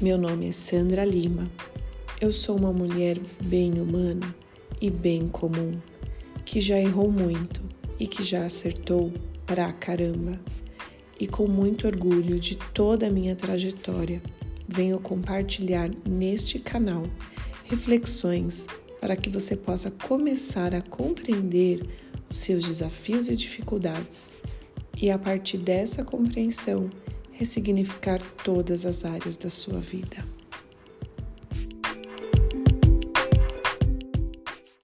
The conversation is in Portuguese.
Meu nome é Sandra Lima. Eu sou uma mulher bem humana e bem comum, que já errou muito e que já acertou pra caramba. E com muito orgulho de toda a minha trajetória, venho compartilhar neste canal reflexões para que você possa começar a compreender os seus desafios e dificuldades e, a partir dessa compreensão, ressignificar todas as áreas da sua vida.